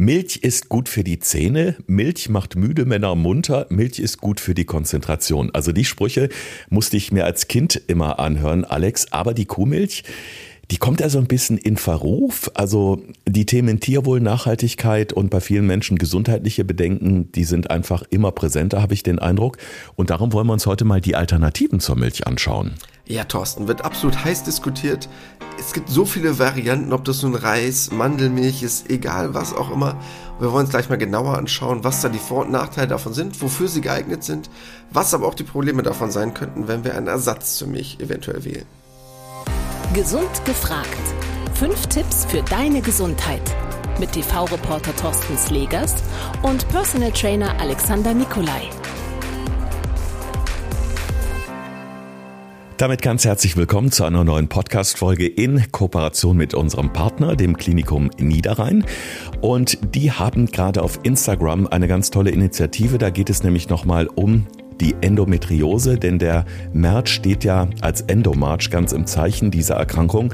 Milch ist gut für die Zähne, Milch macht müde Männer munter, Milch ist gut für die Konzentration. Also die Sprüche musste ich mir als Kind immer anhören, Alex. Aber die Kuhmilch, die kommt ja so ein bisschen in Verruf. Also die Themen Tierwohl, Nachhaltigkeit und bei vielen Menschen gesundheitliche Bedenken, die sind einfach immer präsenter, habe ich den Eindruck. Und darum wollen wir uns heute mal die Alternativen zur Milch anschauen. Ja, Thorsten, wird absolut heiß diskutiert. Es gibt so viele Varianten, ob das nun Reis, Mandelmilch ist, egal was auch immer. Wir wollen uns gleich mal genauer anschauen, was da die Vor- und Nachteile davon sind, wofür sie geeignet sind, was aber auch die Probleme davon sein könnten, wenn wir einen Ersatz zur Milch eventuell wählen. Gesund gefragt. Fünf Tipps für deine Gesundheit. Mit TV-Reporter Thorsten Slegers und Personal Trainer Alexander Nikolai. Damit ganz herzlich willkommen zu einer neuen Podcast-Folge in Kooperation mit unserem Partner, dem Klinikum Niederrhein. Und die haben gerade auf Instagram eine ganz tolle Initiative. Da geht es nämlich nochmal um die Endometriose, denn der März steht ja als Endomarch ganz im Zeichen dieser Erkrankung.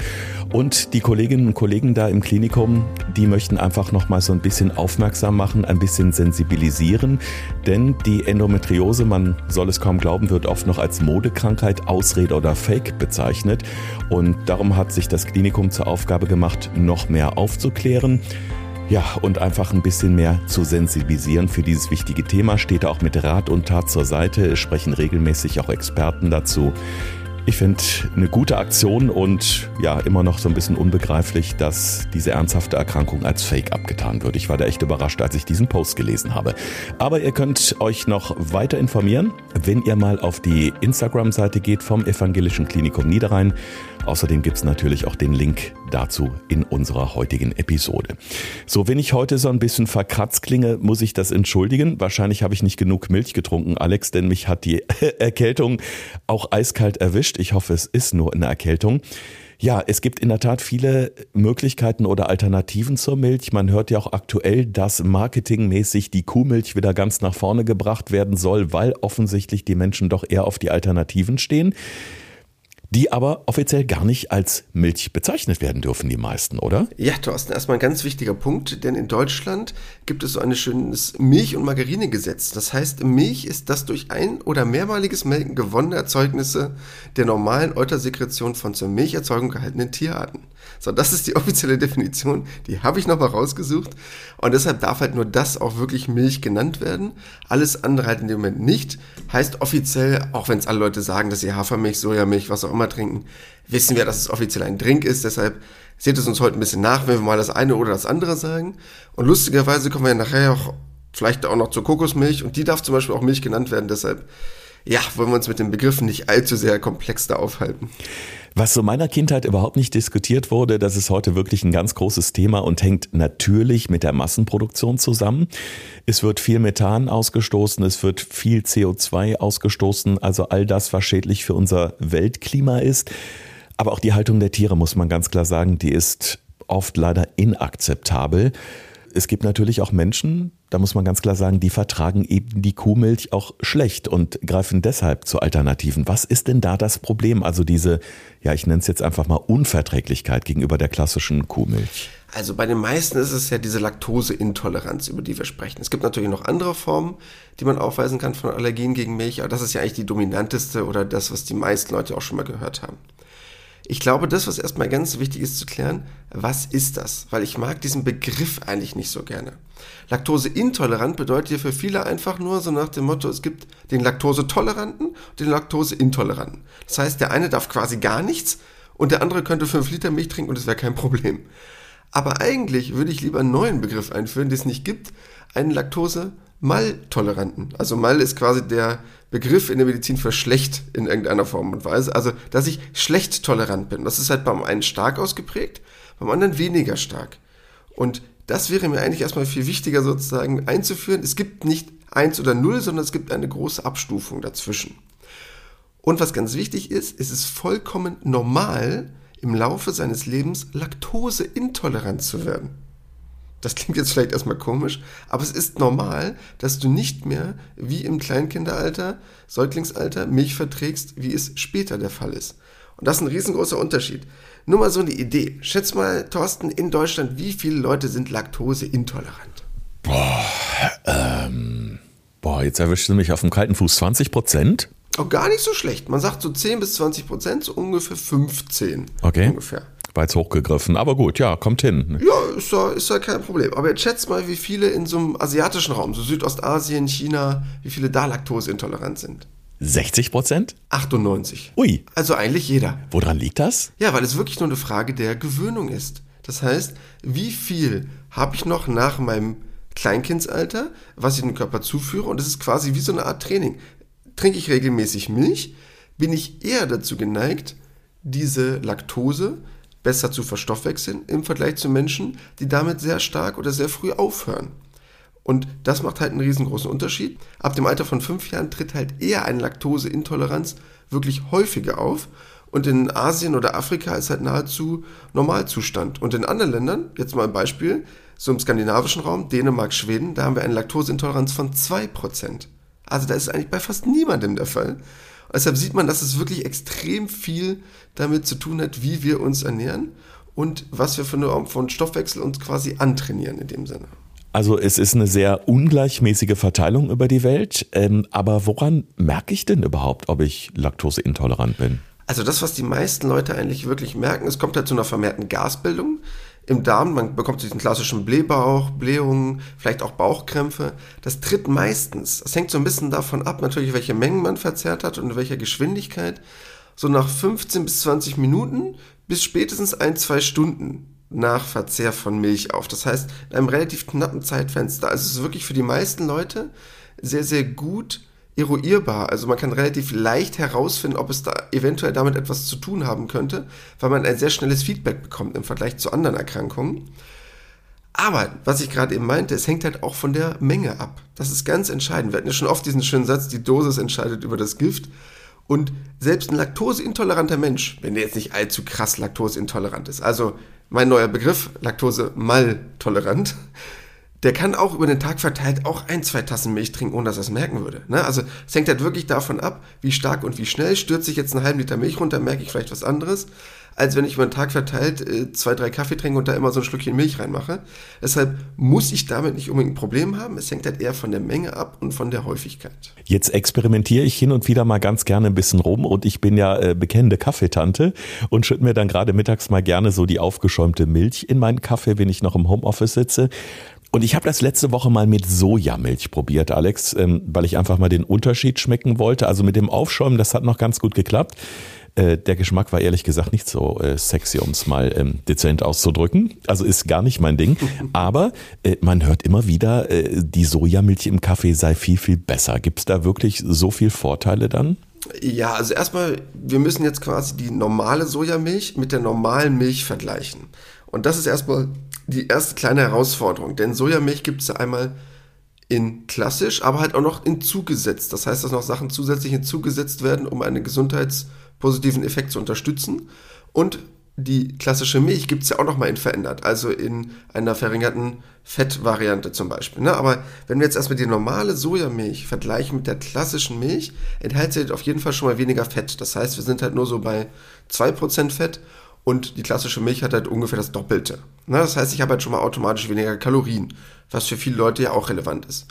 Und die Kolleginnen und Kollegen da im Klinikum, die möchten einfach nochmal so ein bisschen aufmerksam machen, ein bisschen sensibilisieren, denn die Endometriose, man soll es kaum glauben, wird oft noch als Modekrankheit, Ausrede oder Fake bezeichnet. Und darum hat sich das Klinikum zur Aufgabe gemacht, noch mehr aufzuklären. Ja, und einfach ein bisschen mehr zu sensibilisieren für dieses wichtige Thema, steht auch mit Rat und Tat zur Seite, es sprechen regelmäßig auch Experten dazu. Ich finde eine gute Aktion und ja, immer noch so ein bisschen unbegreiflich, dass diese ernsthafte Erkrankung als Fake abgetan wird. Ich war da echt überrascht, als ich diesen Post gelesen habe. Aber ihr könnt euch noch weiter informieren, wenn ihr mal auf die Instagram-Seite geht vom Evangelischen Klinikum Niederrhein. Außerdem gibt's natürlich auch den Link dazu in unserer heutigen Episode. So, wenn ich heute so ein bisschen verkratzt klinge, muss ich das entschuldigen. Wahrscheinlich habe ich nicht genug Milch getrunken, Alex, denn mich hat die Erkältung auch eiskalt erwischt. Ich hoffe, es ist nur eine Erkältung. Ja, es gibt in der Tat viele Möglichkeiten oder Alternativen zur Milch. Man hört ja auch aktuell, dass marketingmäßig die Kuhmilch wieder ganz nach vorne gebracht werden soll, weil offensichtlich die Menschen doch eher auf die Alternativen stehen die aber offiziell gar nicht als Milch bezeichnet werden dürfen, die meisten, oder? Ja, Thorsten, erstmal ein ganz wichtiger Punkt, denn in Deutschland gibt es so ein schönes Milch- und Margarinegesetz. Das heißt, Milch ist das durch ein- oder mehrmaliges Melken gewonnene Erzeugnisse der normalen Eutersekretion von zur Milcherzeugung gehaltenen Tierarten. So, das ist die offizielle Definition, die habe ich nochmal rausgesucht und deshalb darf halt nur das auch wirklich Milch genannt werden. Alles andere halt in dem Moment nicht. Heißt offiziell, auch wenn es alle Leute sagen, dass sie Hafermilch, Sojamilch, was auch immer trinken, wissen wir, dass es offiziell ein Drink ist. Deshalb seht es uns heute ein bisschen nach, wenn wir mal das eine oder das andere sagen. Und lustigerweise kommen wir nachher auch vielleicht auch noch zur Kokosmilch und die darf zum Beispiel auch Milch genannt werden. Deshalb, ja, wollen wir uns mit den Begriffen nicht allzu sehr komplex da aufhalten. Was so meiner Kindheit überhaupt nicht diskutiert wurde, das ist heute wirklich ein ganz großes Thema und hängt natürlich mit der Massenproduktion zusammen. Es wird viel Methan ausgestoßen, es wird viel CO2 ausgestoßen, also all das, was schädlich für unser Weltklima ist. Aber auch die Haltung der Tiere, muss man ganz klar sagen, die ist oft leider inakzeptabel. Es gibt natürlich auch Menschen, da muss man ganz klar sagen, die vertragen eben die Kuhmilch auch schlecht und greifen deshalb zu Alternativen. Was ist denn da das Problem? Also diese, ja, ich nenne es jetzt einfach mal Unverträglichkeit gegenüber der klassischen Kuhmilch. Also bei den meisten ist es ja diese Laktoseintoleranz, über die wir sprechen. Es gibt natürlich noch andere Formen, die man aufweisen kann von Allergien gegen Milch, aber das ist ja eigentlich die dominanteste oder das, was die meisten Leute auch schon mal gehört haben. Ich glaube, das, was erstmal ganz wichtig ist zu klären, was ist das? Weil ich mag diesen Begriff eigentlich nicht so gerne. Laktoseintolerant bedeutet ja für viele einfach nur so nach dem Motto, es gibt den Laktosetoleranten und den Laktoseintoleranten. Das heißt, der eine darf quasi gar nichts und der andere könnte 5 Liter Milch trinken und es wäre kein Problem. Aber eigentlich würde ich lieber einen neuen Begriff einführen, den es nicht gibt, einen Laktose Maltoleranten. Also Mal ist quasi der Begriff in der Medizin für schlecht in irgendeiner Form und Weise. Also, dass ich schlecht tolerant bin. Das ist halt beim einen stark ausgeprägt, beim anderen weniger stark. Und das wäre mir eigentlich erstmal viel wichtiger sozusagen einzuführen. Es gibt nicht eins oder null, sondern es gibt eine große Abstufung dazwischen. Und was ganz wichtig ist, es ist vollkommen normal, im Laufe seines Lebens laktoseintolerant zu werden. Das klingt jetzt vielleicht erstmal komisch, aber es ist normal, dass du nicht mehr wie im Kleinkinderalter, Säuglingsalter Milch verträgst, wie es später der Fall ist. Und das ist ein riesengroßer Unterschied. Nur mal so eine Idee. Schätz mal, Thorsten, in Deutschland, wie viele Leute sind laktoseintolerant? Ähm, boah, jetzt erwischst du mich auf dem kalten Fuß. 20 Prozent? Auch gar nicht so schlecht. Man sagt so 10 bis 20 Prozent, so ungefähr 15. Okay. Ungefähr. War jetzt hochgegriffen, aber gut, ja, kommt hin. Ja, ist ja, ist ja kein Problem. Aber jetzt schätzt mal, wie viele in so einem asiatischen Raum, so Südostasien, China, wie viele da laktoseintolerant sind. 60 Prozent? 98. Ui, Also eigentlich jeder. woran liegt das? Ja, weil es wirklich nur eine Frage der Gewöhnung ist. Das heißt, wie viel habe ich noch nach meinem Kleinkindsalter, was ich dem Körper zuführe? Und es ist quasi wie so eine Art Training. Trinke ich regelmäßig Milch, bin ich eher dazu geneigt, diese Laktose besser zu verstoffwechseln im Vergleich zu Menschen, die damit sehr stark oder sehr früh aufhören. Und das macht halt einen riesengroßen Unterschied. Ab dem Alter von fünf Jahren tritt halt eher eine Laktoseintoleranz wirklich häufiger auf. Und in Asien oder Afrika ist halt nahezu Normalzustand. Und in anderen Ländern, jetzt mal ein Beispiel, so im skandinavischen Raum, Dänemark, Schweden, da haben wir eine Laktoseintoleranz von 2%. Also da ist es eigentlich bei fast niemandem der Fall. Deshalb sieht man, dass es wirklich extrem viel damit zu tun hat, wie wir uns ernähren und was wir für eine von Stoffwechsel uns quasi antrainieren in dem Sinne. Also es ist eine sehr ungleichmäßige Verteilung über die Welt. Ähm, aber woran merke ich denn überhaupt, ob ich laktoseintolerant bin? Also das, was die meisten Leute eigentlich wirklich merken, es kommt halt zu einer vermehrten Gasbildung im Darm. Man bekommt diesen klassischen Blähbauch, Blähungen, vielleicht auch Bauchkrämpfe. Das tritt meistens, es hängt so ein bisschen davon ab, natürlich, welche Mengen man verzehrt hat und in welcher Geschwindigkeit. So nach 15 bis 20 Minuten bis spätestens ein, zwei Stunden nach Verzehr von Milch auf. Das heißt, in einem relativ knappen Zeitfenster. Also es ist wirklich für die meisten Leute sehr, sehr gut eruierbar. Also man kann relativ leicht herausfinden, ob es da eventuell damit etwas zu tun haben könnte, weil man ein sehr schnelles Feedback bekommt im Vergleich zu anderen Erkrankungen. Aber, was ich gerade eben meinte, es hängt halt auch von der Menge ab. Das ist ganz entscheidend. Wir hatten ja schon oft diesen schönen Satz, die Dosis entscheidet über das Gift. Und selbst ein laktoseintoleranter Mensch, wenn der jetzt nicht allzu krass laktoseintolerant ist, also mein neuer Begriff, Laktose-Mal-tolerant, der kann auch über den Tag verteilt auch ein, zwei Tassen Milch trinken, ohne dass er es merken würde. Ne? Also es hängt halt wirklich davon ab, wie stark und wie schnell. Stürze ich jetzt einen halben Liter Milch runter, merke ich vielleicht was anderes, als wenn ich über den Tag verteilt äh, zwei, drei Kaffee trinke und da immer so ein Schlückchen Milch reinmache. Deshalb muss ich damit nicht unbedingt ein Problem haben. Es hängt halt eher von der Menge ab und von der Häufigkeit. Jetzt experimentiere ich hin und wieder mal ganz gerne ein bisschen rum und ich bin ja äh, bekennende Kaffeetante und schütte mir dann gerade mittags mal gerne so die aufgeschäumte Milch in meinen Kaffee, wenn ich noch im Homeoffice sitze. Und ich habe das letzte Woche mal mit Sojamilch probiert, Alex, ähm, weil ich einfach mal den Unterschied schmecken wollte. Also mit dem Aufschäumen, das hat noch ganz gut geklappt. Äh, der Geschmack war ehrlich gesagt nicht so äh, sexy, um es mal ähm, dezent auszudrücken. Also ist gar nicht mein Ding. Aber äh, man hört immer wieder, äh, die Sojamilch im Kaffee sei viel, viel besser. Gibt es da wirklich so viel Vorteile dann? Ja, also erstmal, wir müssen jetzt quasi die normale Sojamilch mit der normalen Milch vergleichen. Und das ist erstmal die erste kleine Herausforderung, denn Sojamilch gibt es ja einmal in klassisch, aber halt auch noch in zugesetzt. Das heißt, dass noch Sachen zusätzlich hinzugesetzt werden, um einen gesundheitspositiven Effekt zu unterstützen. Und die klassische Milch gibt es ja auch noch mal in verändert, also in einer verringerten Fettvariante zum Beispiel. Ne? Aber wenn wir jetzt erstmal die normale Sojamilch vergleichen mit der klassischen Milch, enthält sie auf jeden Fall schon mal weniger Fett. Das heißt, wir sind halt nur so bei 2% Fett und die klassische Milch hat halt ungefähr das Doppelte. Na, das heißt, ich habe halt schon mal automatisch weniger Kalorien, was für viele Leute ja auch relevant ist.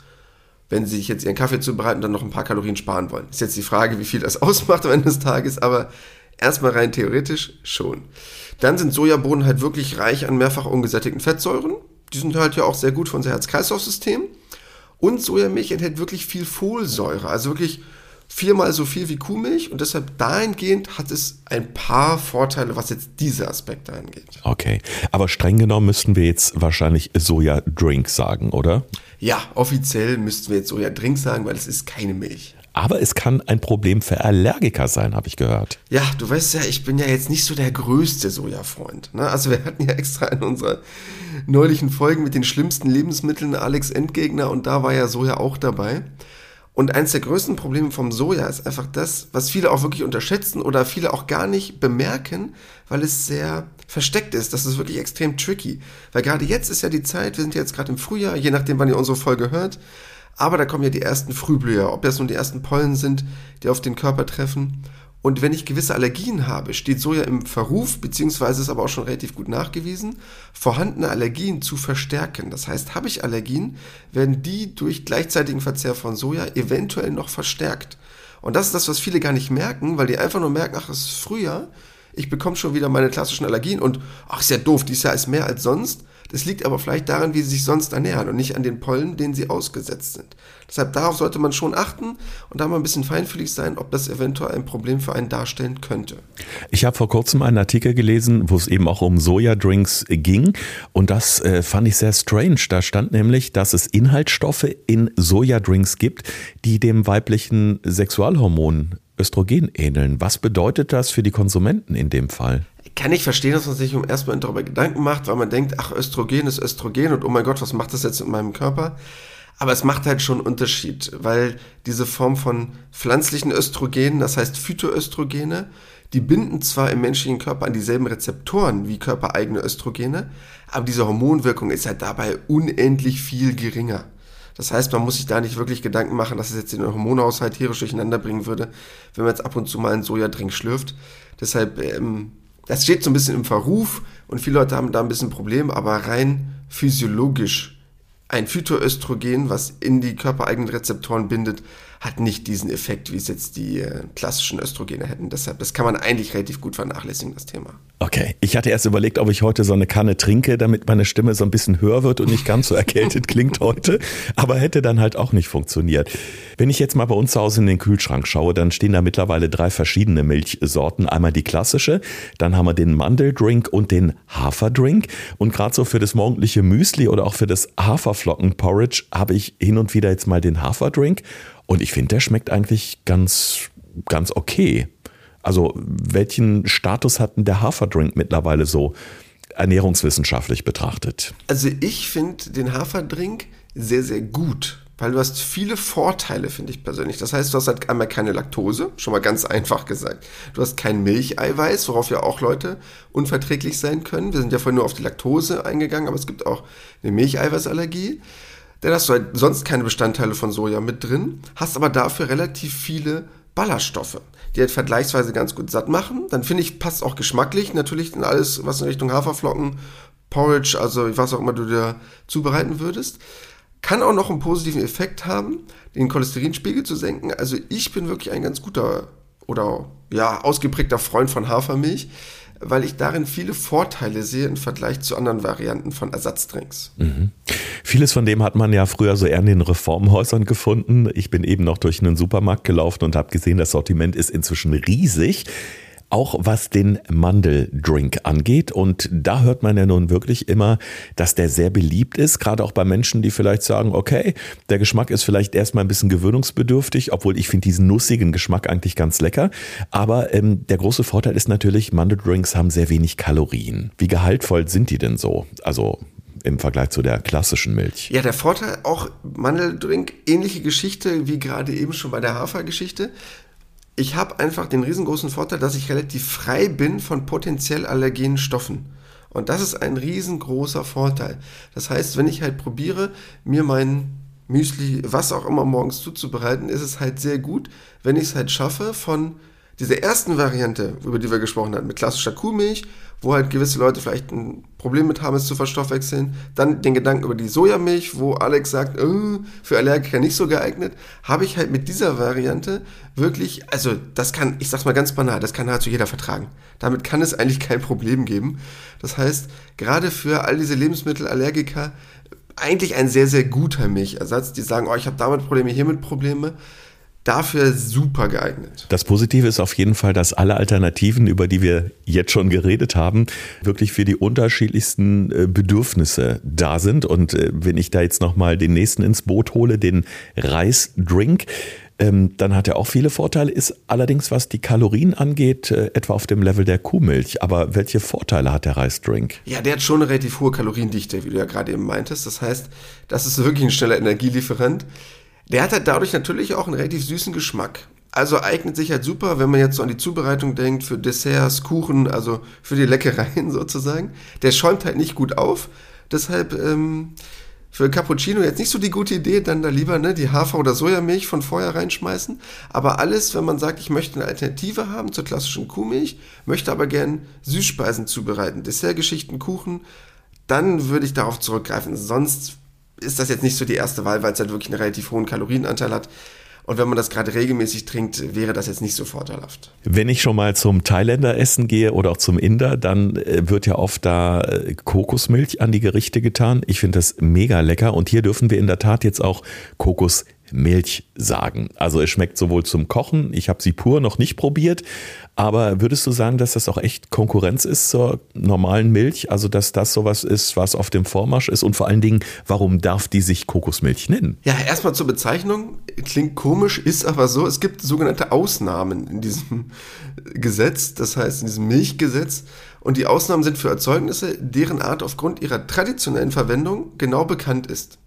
Wenn sie sich jetzt ihren Kaffee zubereiten dann noch ein paar Kalorien sparen wollen. Ist jetzt die Frage, wie viel das ausmacht am Ende des Tages, aber erstmal rein theoretisch schon. Dann sind Sojabohnen halt wirklich reich an mehrfach ungesättigten Fettsäuren. Die sind halt ja auch sehr gut für unser Herz-Kreislauf-System. Und Sojamilch enthält wirklich viel Folsäure, also wirklich viermal so viel wie Kuhmilch und deshalb dahingehend hat es ein paar Vorteile, was jetzt diese Aspekte angeht. Okay, aber streng genommen müssten wir jetzt wahrscheinlich Soja-Drink sagen, oder? Ja, offiziell müssten wir jetzt Soja-Drink sagen, weil es ist keine Milch. Aber es kann ein Problem für Allergiker sein, habe ich gehört. Ja, du weißt ja, ich bin ja jetzt nicht so der größte Sojafreund. Ne? Also wir hatten ja extra in unserer neulichen Folgen mit den schlimmsten Lebensmitteln Alex Endgegner und da war ja Soja auch dabei. Und eines der größten Probleme vom Soja ist einfach das, was viele auch wirklich unterschätzen oder viele auch gar nicht bemerken, weil es sehr versteckt ist. Das ist wirklich extrem tricky. Weil gerade jetzt ist ja die Zeit, wir sind jetzt gerade im Frühjahr, je nachdem, wann ihr unsere Folge hört. Aber da kommen ja die ersten Frühblüher, ob das nun die ersten Pollen sind, die auf den Körper treffen. Und wenn ich gewisse Allergien habe, steht Soja im Verruf, beziehungsweise ist aber auch schon relativ gut nachgewiesen, vorhandene Allergien zu verstärken. Das heißt, habe ich Allergien, werden die durch gleichzeitigen Verzehr von Soja eventuell noch verstärkt. Und das ist das, was viele gar nicht merken, weil die einfach nur merken, ach, es ist Frühjahr, ich bekomme schon wieder meine klassischen Allergien und ach, ist ja doof, dieses Jahr ist mehr als sonst. Das liegt aber vielleicht daran, wie sie sich sonst ernähren und nicht an den Pollen, denen sie ausgesetzt sind. Deshalb darauf sollte man schon achten und da mal ein bisschen feinfühlig sein, ob das eventuell ein Problem für einen darstellen könnte. Ich habe vor kurzem einen Artikel gelesen, wo es eben auch um Sojadrinks ging und das äh, fand ich sehr strange. Da stand nämlich, dass es Inhaltsstoffe in Sojadrinks gibt, die dem weiblichen Sexualhormon Östrogen ähneln. Was bedeutet das für die Konsumenten in dem Fall? kann ich verstehen, dass man sich um erstmal darüber Gedanken macht, weil man denkt, ach, Östrogen ist Östrogen und oh mein Gott, was macht das jetzt mit meinem Körper? Aber es macht halt schon einen Unterschied, weil diese Form von pflanzlichen Östrogenen, das heißt Phytoöstrogene, die binden zwar im menschlichen Körper an dieselben Rezeptoren wie körpereigene Östrogene, aber diese Hormonwirkung ist halt dabei unendlich viel geringer. Das heißt, man muss sich da nicht wirklich Gedanken machen, dass es jetzt den Hormonhaushalt tierisch durcheinander bringen würde, wenn man jetzt ab und zu mal einen Sojadrink schlürft. Deshalb ähm, das steht so ein bisschen im Verruf und viele Leute haben da ein bisschen Problem, aber rein physiologisch ein Phytoöstrogen, was in die körpereigenen Rezeptoren bindet, hat nicht diesen Effekt, wie es jetzt die äh, klassischen Östrogene hätten. Deshalb, das kann man eigentlich relativ gut vernachlässigen, das Thema. Okay, ich hatte erst überlegt, ob ich heute so eine Kanne trinke, damit meine Stimme so ein bisschen höher wird und nicht ganz so erkältet klingt heute, aber hätte dann halt auch nicht funktioniert. Wenn ich jetzt mal bei uns zu Hause in den Kühlschrank schaue, dann stehen da mittlerweile drei verschiedene Milchsorten. Einmal die klassische, dann haben wir den Mandeldrink und den Haferdrink. Und gerade so für das morgendliche Müsli oder auch für das Haferflockenporridge habe ich hin und wieder jetzt mal den Haferdrink. Und ich finde, der schmeckt eigentlich ganz, ganz okay. Also, welchen Status hat denn der Haferdrink mittlerweile so ernährungswissenschaftlich betrachtet? Also, ich finde den Haferdrink sehr, sehr gut. Weil du hast viele Vorteile, finde ich persönlich. Das heißt, du hast halt einmal keine Laktose, schon mal ganz einfach gesagt. Du hast kein Milcheiweiß, worauf ja auch Leute unverträglich sein können. Wir sind ja vorhin nur auf die Laktose eingegangen, aber es gibt auch eine Milcheiweißallergie. Dann hast du halt sonst keine Bestandteile von Soja mit drin, hast aber dafür relativ viele Ballaststoffe, die halt vergleichsweise ganz gut satt machen. Dann finde ich, passt auch geschmacklich natürlich in alles, was in Richtung Haferflocken, Porridge, also was auch immer du dir zubereiten würdest. Kann auch noch einen positiven Effekt haben, den Cholesterinspiegel zu senken. Also ich bin wirklich ein ganz guter oder ja, ausgeprägter Freund von Hafermilch weil ich darin viele Vorteile sehe im Vergleich zu anderen Varianten von Ersatzdrinks. Mhm. Vieles von dem hat man ja früher so eher in den Reformhäusern gefunden. Ich bin eben noch durch einen Supermarkt gelaufen und habe gesehen, das Sortiment ist inzwischen riesig auch was den Mandeldrink angeht. Und da hört man ja nun wirklich immer, dass der sehr beliebt ist, gerade auch bei Menschen, die vielleicht sagen, okay, der Geschmack ist vielleicht erstmal ein bisschen gewöhnungsbedürftig, obwohl ich finde diesen nussigen Geschmack eigentlich ganz lecker. Aber ähm, der große Vorteil ist natürlich, Mandeldrinks haben sehr wenig Kalorien. Wie gehaltvoll sind die denn so? Also im Vergleich zu der klassischen Milch. Ja, der Vorteil auch Mandeldrink, ähnliche Geschichte wie gerade eben schon bei der Hafergeschichte ich habe einfach den riesengroßen Vorteil, dass ich relativ frei bin von potenziell allergenen Stoffen. Und das ist ein riesengroßer Vorteil. Das heißt, wenn ich halt probiere, mir mein Müsli, was auch immer morgens zuzubereiten, ist es halt sehr gut, wenn ich es halt schaffe, von dieser ersten Variante, über die wir gesprochen hatten, mit klassischer Kuhmilch wo halt gewisse Leute vielleicht ein Problem mit haben, es zu verstoffwechseln. Dann den Gedanken über die Sojamilch, wo Alex sagt, äh, für Allergiker nicht so geeignet, habe ich halt mit dieser Variante wirklich, also das kann, ich sag's mal ganz banal, das kann nahezu jeder vertragen. Damit kann es eigentlich kein Problem geben. Das heißt, gerade für all diese Lebensmittelallergiker eigentlich ein sehr, sehr guter Milchersatz, die sagen, oh, ich habe damit Probleme, hiermit Probleme dafür super geeignet. Das Positive ist auf jeden Fall, dass alle Alternativen, über die wir jetzt schon geredet haben, wirklich für die unterschiedlichsten äh, Bedürfnisse da sind. Und äh, wenn ich da jetzt nochmal den nächsten ins Boot hole, den Reisdrink, ähm, dann hat er auch viele Vorteile, ist allerdings, was die Kalorien angeht, äh, etwa auf dem Level der Kuhmilch. Aber welche Vorteile hat der Reisdrink? Ja, der hat schon eine relativ hohe Kaloriendichte, wie du ja gerade eben meintest. Das heißt, das ist wirklich ein schneller Energielieferant. Der hat halt dadurch natürlich auch einen relativ süßen Geschmack. Also eignet sich halt super, wenn man jetzt so an die Zubereitung denkt, für Desserts, Kuchen, also für die Leckereien sozusagen. Der schäumt halt nicht gut auf. Deshalb ähm, für Cappuccino jetzt nicht so die gute Idee, dann da lieber ne, die Hafer- oder Sojamilch von vorher reinschmeißen. Aber alles, wenn man sagt, ich möchte eine Alternative haben zur klassischen Kuhmilch, möchte aber gern Süßspeisen zubereiten, Dessertgeschichten, Kuchen, dann würde ich darauf zurückgreifen. Sonst ist das jetzt nicht so die erste Wahl, weil es halt wirklich einen relativ hohen Kalorienanteil hat. Und wenn man das gerade regelmäßig trinkt, wäre das jetzt nicht so vorteilhaft. Wenn ich schon mal zum Thailänder essen gehe oder auch zum Inder, dann äh, wird ja oft da äh, Kokosmilch an die Gerichte getan. Ich finde das mega lecker und hier dürfen wir in der Tat jetzt auch Kokosmilch sagen. Also es schmeckt sowohl zum Kochen, ich habe sie pur noch nicht probiert, aber würdest du sagen, dass das auch echt Konkurrenz ist zur normalen Milch? Also, dass das sowas ist, was auf dem Vormarsch ist? Und vor allen Dingen, warum darf die sich Kokosmilch nennen? Ja, erstmal zur Bezeichnung. Klingt komisch, ist aber so. Es gibt sogenannte Ausnahmen in diesem Gesetz, das heißt in diesem Milchgesetz. Und die Ausnahmen sind für Erzeugnisse, deren Art aufgrund ihrer traditionellen Verwendung genau bekannt ist.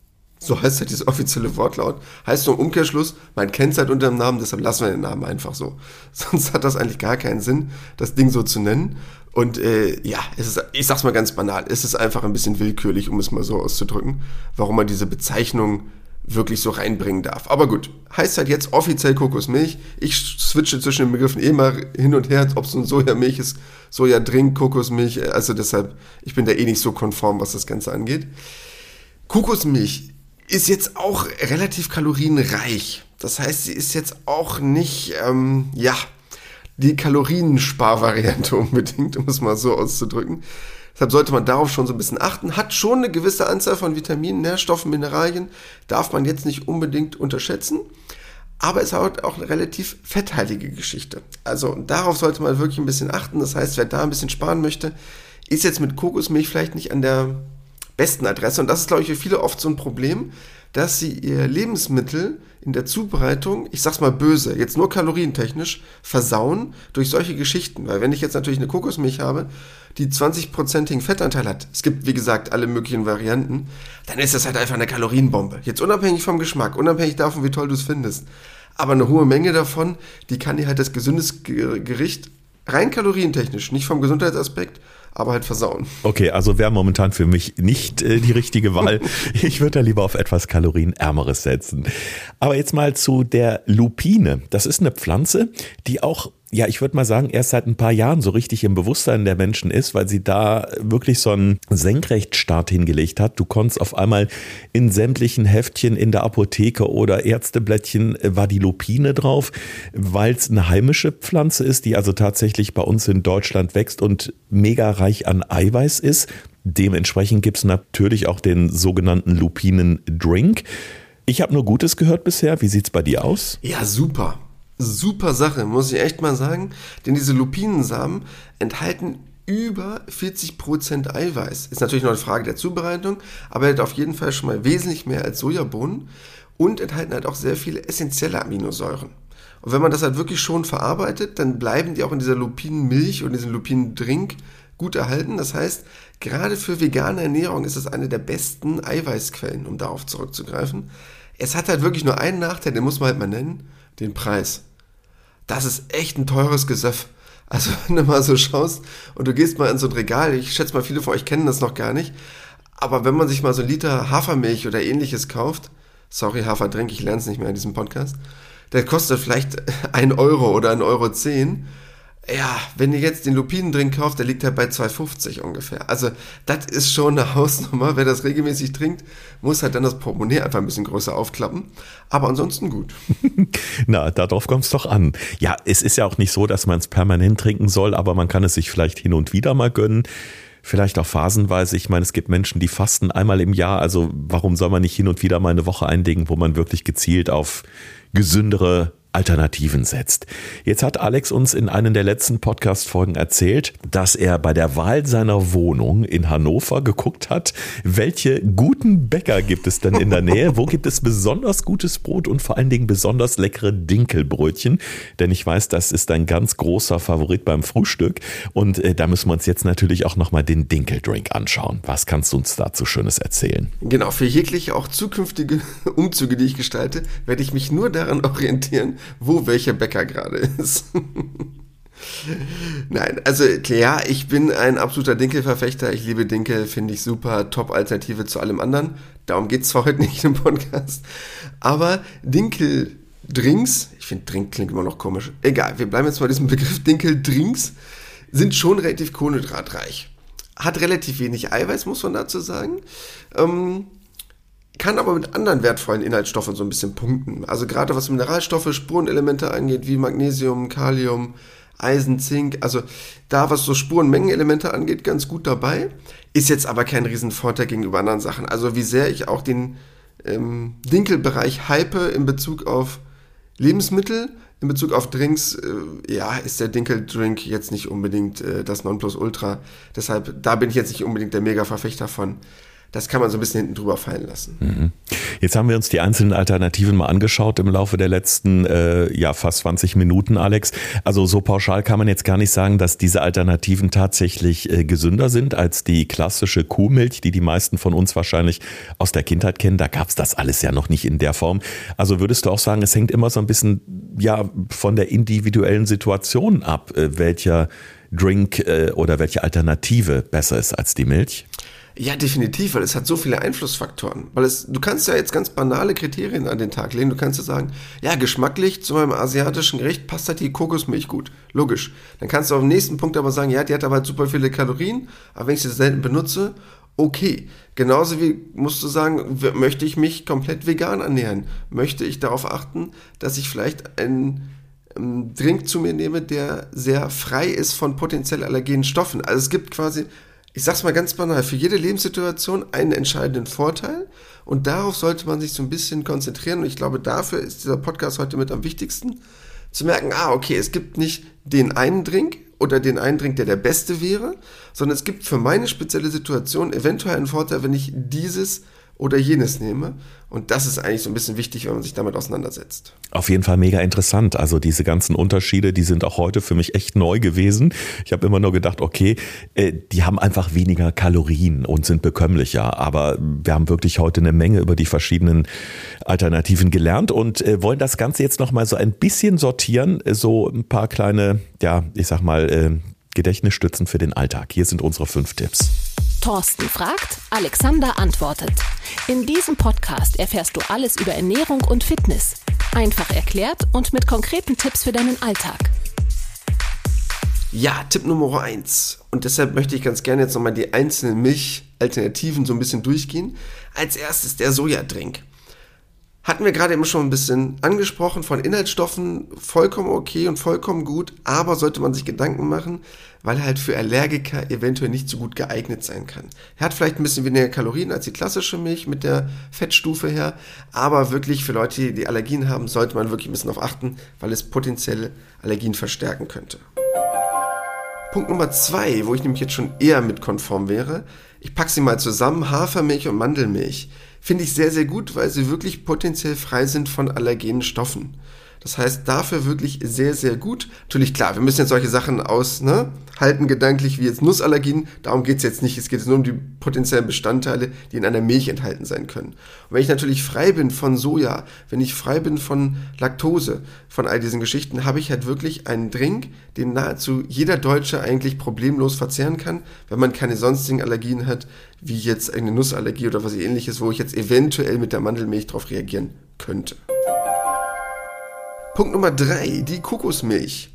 So heißt ja dieses offizielle Wortlaut. Heißt nur Umkehrschluss, man kennt es halt unter dem Namen, deshalb lassen wir den Namen einfach so. Sonst hat das eigentlich gar keinen Sinn, das Ding so zu nennen. Und äh, ja, es ist, ich sag's mal ganz banal, es ist einfach ein bisschen willkürlich, um es mal so auszudrücken, warum man diese Bezeichnung wirklich so reinbringen darf. Aber gut, heißt halt jetzt offiziell Kokosmilch. Ich switche zwischen den Begriffen eh mal hin und her, ob es nun Sojamilch ist, Sojadrink, Kokosmilch. Also deshalb, ich bin da eh nicht so konform, was das Ganze angeht. Kokosmilch ist jetzt auch relativ kalorienreich. Das heißt, sie ist jetzt auch nicht, ähm, ja, die Kaloriensparvariante unbedingt, um es mal so auszudrücken. Deshalb sollte man darauf schon so ein bisschen achten. Hat schon eine gewisse Anzahl von Vitaminen, Nährstoffen, Mineralien. Darf man jetzt nicht unbedingt unterschätzen. Aber es hat auch eine relativ fetthaltige Geschichte. Also darauf sollte man wirklich ein bisschen achten. Das heißt, wer da ein bisschen sparen möchte, ist jetzt mit Kokosmilch vielleicht nicht an der besten Adresse. Und das ist, glaube ich, für viele oft so ein Problem, dass sie ihr Lebensmittel in der Zubereitung, ich sag's mal böse, jetzt nur kalorientechnisch, versauen durch solche Geschichten. Weil wenn ich jetzt natürlich eine Kokosmilch habe, die 20-prozentigen Fettanteil hat, es gibt, wie gesagt, alle möglichen Varianten, dann ist das halt einfach eine Kalorienbombe. Jetzt unabhängig vom Geschmack, unabhängig davon, wie toll du es findest. Aber eine hohe Menge davon, die kann dir halt das gesundes Gericht rein kalorientechnisch, nicht vom Gesundheitsaspekt, aber halt versauen. Okay, also wäre momentan für mich nicht äh, die richtige Wahl. Ich würde da lieber auf etwas kalorienärmeres setzen. Aber jetzt mal zu der Lupine. Das ist eine Pflanze, die auch ja, ich würde mal sagen, erst seit ein paar Jahren so richtig im Bewusstsein der Menschen ist, weil sie da wirklich so einen Senkrechtstart hingelegt hat. Du konntest auf einmal in sämtlichen Heftchen in der Apotheke oder Ärzteblättchen äh, war die Lupine drauf, weil es eine heimische Pflanze ist, die also tatsächlich bei uns in Deutschland wächst und mega reich an Eiweiß ist. Dementsprechend gibt es natürlich auch den sogenannten Lupinen-Drink. Ich habe nur Gutes gehört bisher. Wie sieht's bei dir aus? Ja, super super Sache, muss ich echt mal sagen. Denn diese Lupinensamen enthalten über 40% Eiweiß. Ist natürlich noch eine Frage der Zubereitung, aber er hat auf jeden Fall schon mal wesentlich mehr als Sojabohnen und enthalten halt auch sehr viele essentielle Aminosäuren. Und wenn man das halt wirklich schon verarbeitet, dann bleiben die auch in dieser Lupinenmilch und diesem Lupinendrink gut erhalten. Das heißt, gerade für vegane Ernährung ist es eine der besten Eiweißquellen, um darauf zurückzugreifen. Es hat halt wirklich nur einen Nachteil, den muss man halt mal nennen, den Preis das ist echt ein teures Gesöff. Also wenn du mal so schaust und du gehst mal in so ein Regal, ich schätze mal, viele von euch kennen das noch gar nicht, aber wenn man sich mal so ein Liter Hafermilch oder ähnliches kauft, sorry Haferdrink, ich lerne es nicht mehr in diesem Podcast, der kostet vielleicht ein Euro oder ein Euro zehn ja, wenn ihr jetzt den Lupinendrink kauft, der liegt halt bei 2,50 ungefähr. Also, das ist schon eine Hausnummer. Wer das regelmäßig trinkt, muss halt dann das Portemonnaie einfach ein bisschen größer aufklappen. Aber ansonsten gut. Na, darauf kommt es doch an. Ja, es ist ja auch nicht so, dass man es permanent trinken soll, aber man kann es sich vielleicht hin und wieder mal gönnen vielleicht auch phasenweise. Ich meine, es gibt Menschen, die fasten einmal im Jahr. Also warum soll man nicht hin und wieder mal eine Woche einlegen, wo man wirklich gezielt auf gesündere Alternativen setzt. Jetzt hat Alex uns in einem der letzten Podcast-Folgen erzählt, dass er bei der Wahl seiner Wohnung in Hannover geguckt hat, welche guten Bäcker gibt es denn in der Nähe, wo gibt es besonders gutes Brot und vor allen Dingen besonders leckere Dinkelbrötchen, denn ich weiß, das ist ein ganz großer Favorit beim Frühstück und äh, da müssen wir uns jetzt natürlich auch nochmal den Dinkeldrink anschauen. Was kannst du uns dazu Schönes erzählen? Genau, für jegliche auch zukünftige Umzüge, die ich gestalte, werde ich mich nur daran orientieren, wo welcher Bäcker gerade ist. Nein, also klar, ich bin ein absoluter Dinkelverfechter. Ich liebe Dinkel, finde ich super. Top-Alternative zu allem anderen. Darum geht es zwar heute nicht im Podcast. Aber Dinkel-Drinks, ich finde Drink klingt immer noch komisch. Egal, wir bleiben jetzt mal diesem Begriff Dinkel-Drinks, sind schon relativ kohlenhydratreich. Hat relativ wenig Eiweiß, muss man dazu sagen. Ähm, kann aber mit anderen wertvollen Inhaltsstoffen so ein bisschen punkten. Also gerade was Mineralstoffe, Spurenelemente angeht, wie Magnesium, Kalium, Eisen, Zink, also da, was so Spurenmengenelemente angeht, ganz gut dabei. Ist jetzt aber kein Riesenvorteil gegenüber anderen Sachen. Also wie sehr ich auch den ähm, Dinkelbereich hype in Bezug auf Lebensmittel, in Bezug auf Drinks, äh, ja, ist der Dinkeldrink jetzt nicht unbedingt äh, das Nonplusultra. Deshalb, da bin ich jetzt nicht unbedingt der Mega-Verfechter von das kann man so ein bisschen hinten drüber fallen lassen. Mhm. Jetzt haben wir uns die einzelnen Alternativen mal angeschaut im Laufe der letzten äh, ja fast 20 Minuten, Alex. Also so pauschal kann man jetzt gar nicht sagen, dass diese Alternativen tatsächlich äh, gesünder sind als die klassische Kuhmilch, die die meisten von uns wahrscheinlich aus der Kindheit kennen. Da gab es das alles ja noch nicht in der Form. Also würdest du auch sagen, es hängt immer so ein bisschen ja von der individuellen Situation ab, äh, welcher Drink äh, oder welche Alternative besser ist als die Milch? Ja, definitiv, weil es hat so viele Einflussfaktoren. Weil es, du kannst ja jetzt ganz banale Kriterien an den Tag legen. Du kannst ja sagen, ja, geschmacklich zu meinem asiatischen Gericht passt halt die Kokosmilch gut. Logisch. Dann kannst du auf den nächsten Punkt aber sagen, ja, die hat aber halt super viele Kalorien, aber wenn ich sie selten benutze, okay. Genauso wie musst du sagen, möchte ich mich komplett vegan ernähren? Möchte ich darauf achten, dass ich vielleicht einen Drink zu mir nehme, der sehr frei ist von potenziell allergenen Stoffen? Also es gibt quasi ich sag's mal ganz banal, für jede Lebenssituation einen entscheidenden Vorteil und darauf sollte man sich so ein bisschen konzentrieren und ich glaube, dafür ist dieser Podcast heute mit am wichtigsten, zu merken, ah, okay, es gibt nicht den einen Drink oder den einen Drink, der der beste wäre, sondern es gibt für meine spezielle Situation eventuell einen Vorteil, wenn ich dieses oder jenes nehme. Und das ist eigentlich so ein bisschen wichtig, wenn man sich damit auseinandersetzt. Auf jeden Fall mega interessant. Also diese ganzen Unterschiede, die sind auch heute für mich echt neu gewesen. Ich habe immer nur gedacht, okay, äh, die haben einfach weniger Kalorien und sind bekömmlicher. Aber wir haben wirklich heute eine Menge über die verschiedenen Alternativen gelernt und äh, wollen das Ganze jetzt nochmal so ein bisschen sortieren. So ein paar kleine, ja, ich sag mal, äh, Gedächtnisstützen für den Alltag. Hier sind unsere fünf Tipps. Thorsten fragt, Alexander antwortet. In diesem Podcast erfährst du alles über Ernährung und Fitness. Einfach erklärt und mit konkreten Tipps für deinen Alltag. Ja, Tipp Nummer eins. Und deshalb möchte ich ganz gerne jetzt nochmal die einzelnen Milchalternativen so ein bisschen durchgehen. Als erstes der Sojadrink. Hatten wir gerade eben schon ein bisschen angesprochen von Inhaltsstoffen, vollkommen okay und vollkommen gut, aber sollte man sich Gedanken machen, weil er halt für Allergiker eventuell nicht so gut geeignet sein kann. Er hat vielleicht ein bisschen weniger Kalorien als die klassische Milch mit der Fettstufe her, aber wirklich für Leute, die Allergien haben, sollte man wirklich ein bisschen darauf achten, weil es potenziell Allergien verstärken könnte. Punkt Nummer zwei, wo ich nämlich jetzt schon eher mit konform wäre, ich packe sie mal zusammen, Hafermilch und Mandelmilch finde ich sehr, sehr gut, weil sie wirklich potenziell frei sind von allergenen Stoffen. Das heißt, dafür wirklich sehr, sehr gut. Natürlich, klar, wir müssen jetzt solche Sachen aus, ne, gedanklich wie jetzt Nussallergien. Darum geht's jetzt nicht. Es geht jetzt nur um die potenziellen Bestandteile, die in einer Milch enthalten sein können. Und wenn ich natürlich frei bin von Soja, wenn ich frei bin von Laktose, von all diesen Geschichten, habe ich halt wirklich einen Drink, den nahezu jeder Deutsche eigentlich problemlos verzehren kann, wenn man keine sonstigen Allergien hat, wie jetzt eine Nussallergie oder was ähnliches, wo ich jetzt eventuell mit der Mandelmilch darauf reagieren könnte. Punkt Nummer drei, die Kokosmilch.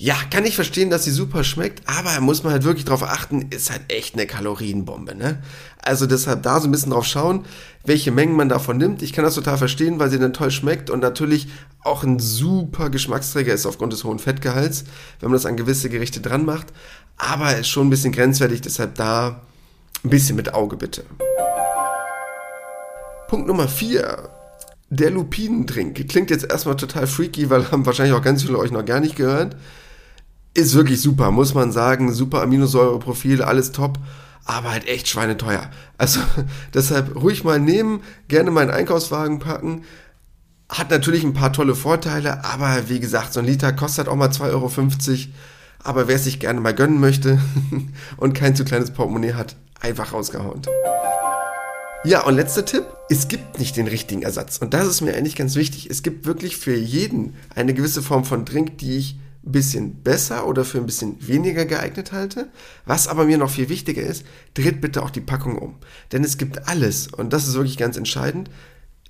Ja, kann ich verstehen, dass sie super schmeckt, aber muss man halt wirklich drauf achten, ist halt echt eine Kalorienbombe, ne? Also deshalb da so ein bisschen drauf schauen, welche Mengen man davon nimmt. Ich kann das total verstehen, weil sie dann toll schmeckt und natürlich auch ein super Geschmacksträger ist aufgrund des hohen Fettgehalts, wenn man das an gewisse Gerichte dran macht. Aber ist schon ein bisschen grenzwertig, deshalb da ein bisschen mit Auge bitte. Punkt Nummer vier der Lupinendrink klingt jetzt erstmal total freaky, weil haben wahrscheinlich auch ganz viele euch noch gar nicht gehört. Ist wirklich super, muss man sagen. Super Aminosäureprofil, alles top, aber halt echt schweineteuer. Also deshalb ruhig mal nehmen, gerne mal einen Einkaufswagen packen. Hat natürlich ein paar tolle Vorteile, aber wie gesagt, so ein Liter kostet auch mal 2,50 Euro. Aber wer es sich gerne mal gönnen möchte und kein zu kleines Portemonnaie hat, einfach rausgehauen. Ja, und letzter Tipp, es gibt nicht den richtigen Ersatz. Und das ist mir eigentlich ganz wichtig. Es gibt wirklich für jeden eine gewisse Form von Drink, die ich ein bisschen besser oder für ein bisschen weniger geeignet halte. Was aber mir noch viel wichtiger ist, dreht bitte auch die Packung um. Denn es gibt alles, und das ist wirklich ganz entscheidend,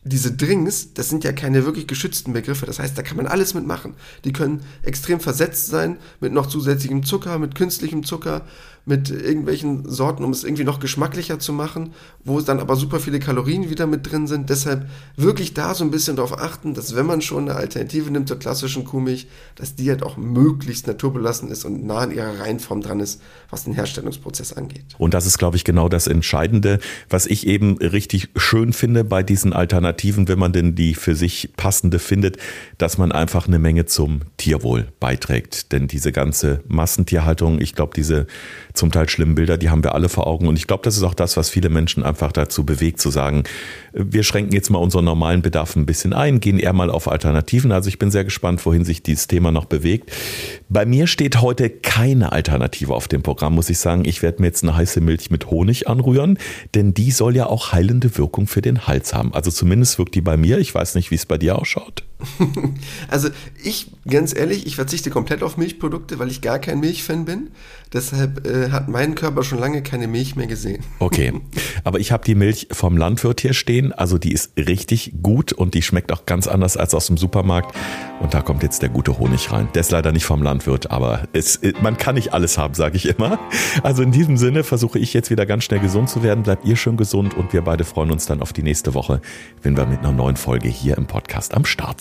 diese Drinks, das sind ja keine wirklich geschützten Begriffe. Das heißt, da kann man alles mitmachen. Die können extrem versetzt sein mit noch zusätzlichem Zucker, mit künstlichem Zucker, mit irgendwelchen Sorten, um es irgendwie noch geschmacklicher zu machen, wo es dann aber super viele Kalorien wieder mit drin sind. Deshalb wirklich da so ein bisschen darauf achten, dass wenn man schon eine Alternative nimmt zur klassischen Kuhmilch, dass die halt auch möglichst naturbelassen ist und nah an ihrer Reinform dran ist, was den Herstellungsprozess angeht. Und das ist, glaube ich, genau das Entscheidende, was ich eben richtig schön finde bei diesen Alternativen, wenn man denn die für sich passende findet, dass man einfach eine Menge zum Tierwohl beiträgt. Denn diese ganze Massentierhaltung, ich glaube, diese zum Teil schlimmen Bilder, die haben wir alle vor Augen. Und ich glaube, das ist auch das, was viele Menschen einfach dazu bewegt, zu sagen, wir schränken jetzt mal unseren normalen Bedarf ein bisschen ein, gehen eher mal auf Alternativen. Also ich bin sehr gespannt, wohin sich dieses Thema noch bewegt. Bei mir steht heute keine Alternative auf dem Programm, muss ich sagen. Ich werde mir jetzt eine heiße Milch mit Honig anrühren, denn die soll ja auch heilende Wirkung für den Hals haben. Also zumindest wirkt die bei mir. Ich weiß nicht, wie es bei dir ausschaut. Also ich, ganz ehrlich, ich verzichte komplett auf Milchprodukte, weil ich gar kein Milchfan bin. Deshalb äh, hat mein Körper schon lange keine Milch mehr gesehen. Okay, aber ich habe die Milch vom Landwirt hier stehen. Also die ist richtig gut und die schmeckt auch ganz anders als aus dem Supermarkt. Und da kommt jetzt der gute Honig rein. Der ist leider nicht vom Landwirt, aber es, man kann nicht alles haben, sage ich immer. Also in diesem Sinne versuche ich jetzt wieder ganz schnell gesund zu werden. Bleibt ihr schön gesund und wir beide freuen uns dann auf die nächste Woche, wenn wir mit einer neuen Folge hier im Podcast am Start